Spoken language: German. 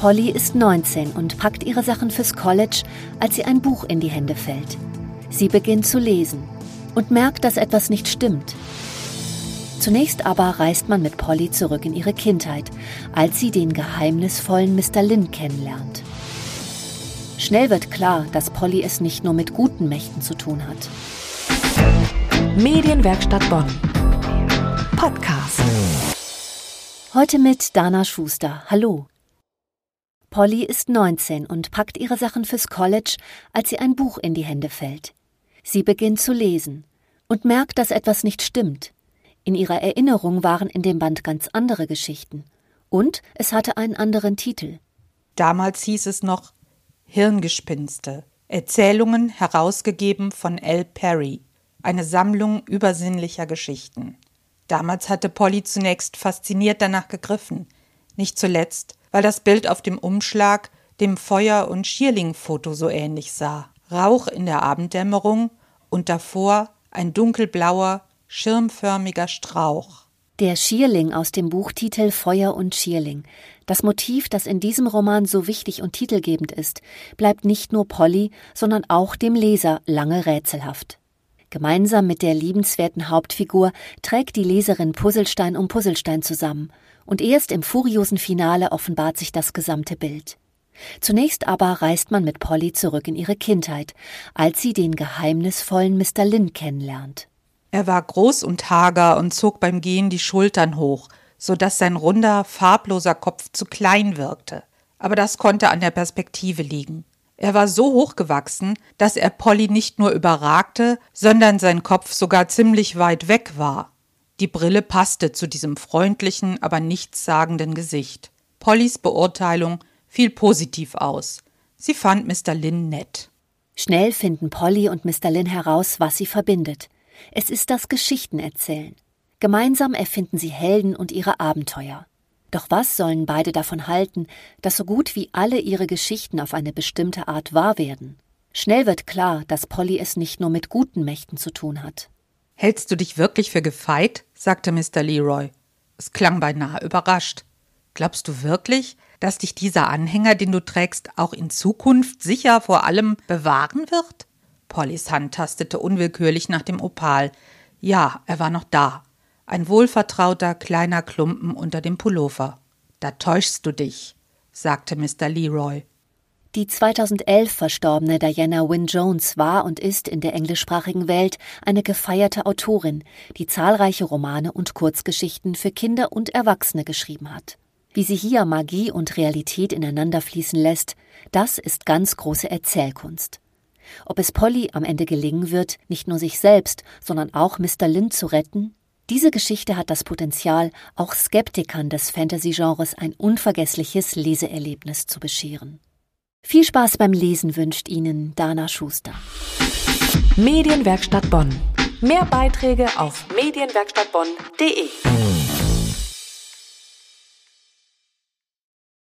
Polly ist 19 und packt ihre Sachen fürs College, als sie ein Buch in die Hände fällt. Sie beginnt zu lesen und merkt, dass etwas nicht stimmt. Zunächst aber reist man mit Polly zurück in ihre Kindheit, als sie den geheimnisvollen Mr. Lin kennenlernt. Schnell wird klar, dass Polly es nicht nur mit guten Mächten zu tun hat. Medienwerkstatt Bonn. Podcast. Heute mit Dana Schuster. Hallo. Polly ist 19 und packt ihre Sachen fürs College, als sie ein Buch in die Hände fällt. Sie beginnt zu lesen und merkt, dass etwas nicht stimmt. In ihrer Erinnerung waren in dem Band ganz andere Geschichten. Und es hatte einen anderen Titel. Damals hieß es noch Hirngespinste. Erzählungen herausgegeben von L. Perry. Eine Sammlung übersinnlicher Geschichten. Damals hatte Polly zunächst fasziniert danach gegriffen. Nicht zuletzt, weil das Bild auf dem Umschlag dem Feuer- und Schierling-Foto so ähnlich sah. Rauch in der Abenddämmerung und davor ein dunkelblauer, schirmförmiger Strauch. Der Schierling aus dem Buchtitel Feuer und Schierling. Das Motiv, das in diesem Roman so wichtig und titelgebend ist, bleibt nicht nur Polly, sondern auch dem Leser lange rätselhaft. Gemeinsam mit der liebenswerten Hauptfigur trägt die Leserin Puzzlestein um Puzzlestein zusammen und erst im furiosen Finale offenbart sich das gesamte Bild. Zunächst aber reist man mit Polly zurück in ihre Kindheit, als sie den geheimnisvollen Mr. Lin kennenlernt. Er war groß und hager und zog beim Gehen die Schultern hoch, so dass sein runder, farbloser Kopf zu klein wirkte. Aber das konnte an der Perspektive liegen. Er war so hochgewachsen, dass er Polly nicht nur überragte, sondern sein Kopf sogar ziemlich weit weg war. Die Brille passte zu diesem freundlichen, aber nichtssagenden Gesicht. Pollys Beurteilung fiel positiv aus. Sie fand Mr. Lin nett. Schnell finden Polly und Mr. Lin heraus, was sie verbindet. Es ist das Geschichtenerzählen. Gemeinsam erfinden sie Helden und ihre Abenteuer. Doch was sollen beide davon halten, dass so gut wie alle ihre Geschichten auf eine bestimmte Art wahr werden? Schnell wird klar, dass Polly es nicht nur mit guten Mächten zu tun hat. Hältst du dich wirklich für gefeit? sagte Mr. Leroy. Es klang beinahe überrascht. Glaubst du wirklich, dass dich dieser Anhänger, den du trägst, auch in Zukunft sicher vor allem bewahren wird? Pollys Hand tastete unwillkürlich nach dem Opal. Ja, er war noch da. Ein wohlvertrauter kleiner Klumpen unter dem Pullover. Da täuschst du dich, sagte Mr. Leroy. Die 2011 verstorbene Diana Wynne Jones war und ist in der englischsprachigen Welt eine gefeierte Autorin, die zahlreiche Romane und Kurzgeschichten für Kinder und Erwachsene geschrieben hat. Wie sie hier Magie und Realität ineinander fließen lässt, das ist ganz große Erzählkunst. Ob es Polly am Ende gelingen wird, nicht nur sich selbst, sondern auch Mr. Lynn zu retten, diese Geschichte hat das Potenzial, auch Skeptikern des Fantasy-Genres ein unvergessliches Leseerlebnis zu bescheren. Viel Spaß beim Lesen wünscht Ihnen Dana Schuster. Medienwerkstatt Bonn. Mehr Beiträge auf medienwerkstattbonn.de.